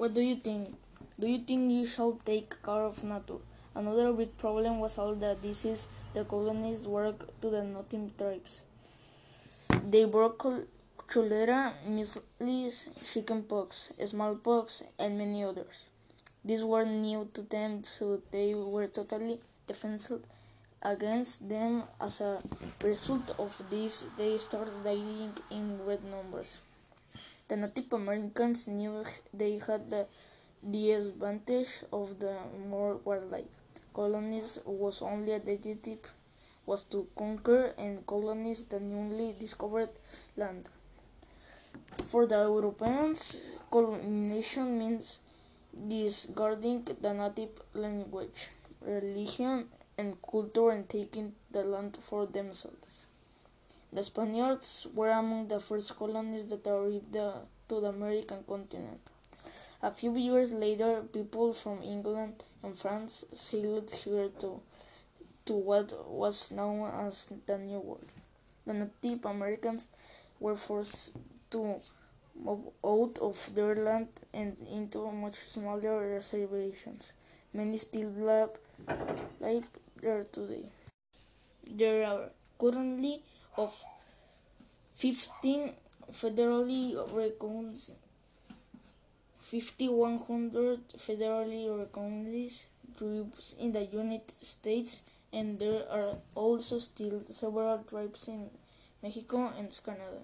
What do you think? Do you think you shall take care of nature? Another big problem was all the disease the colonists worked to the native tribes. They brought cholera, measles, chickenpox, smallpox, and many others. These were new to them, so they were totally defenseless against them. As a result of this, they started dying in great numbers. The Native Americans knew they had the disadvantage of the more wildlife. Colonies was only objective was to conquer and colonize the newly discovered land. For the Europeans, colonization means discarding the native language, religion, and culture and taking the land for themselves. The Spaniards were among the first colonies that arrived to the American continent. A few years later, people from England and France sailed here to, to what was known as the New World. The Native Americans were forced to move out of their land and into much smaller reservations. Many still live, live there today. There are currently of 15 federally recognized 5100 federally recognized tribes in the United States and there are also still several tribes in Mexico and Canada.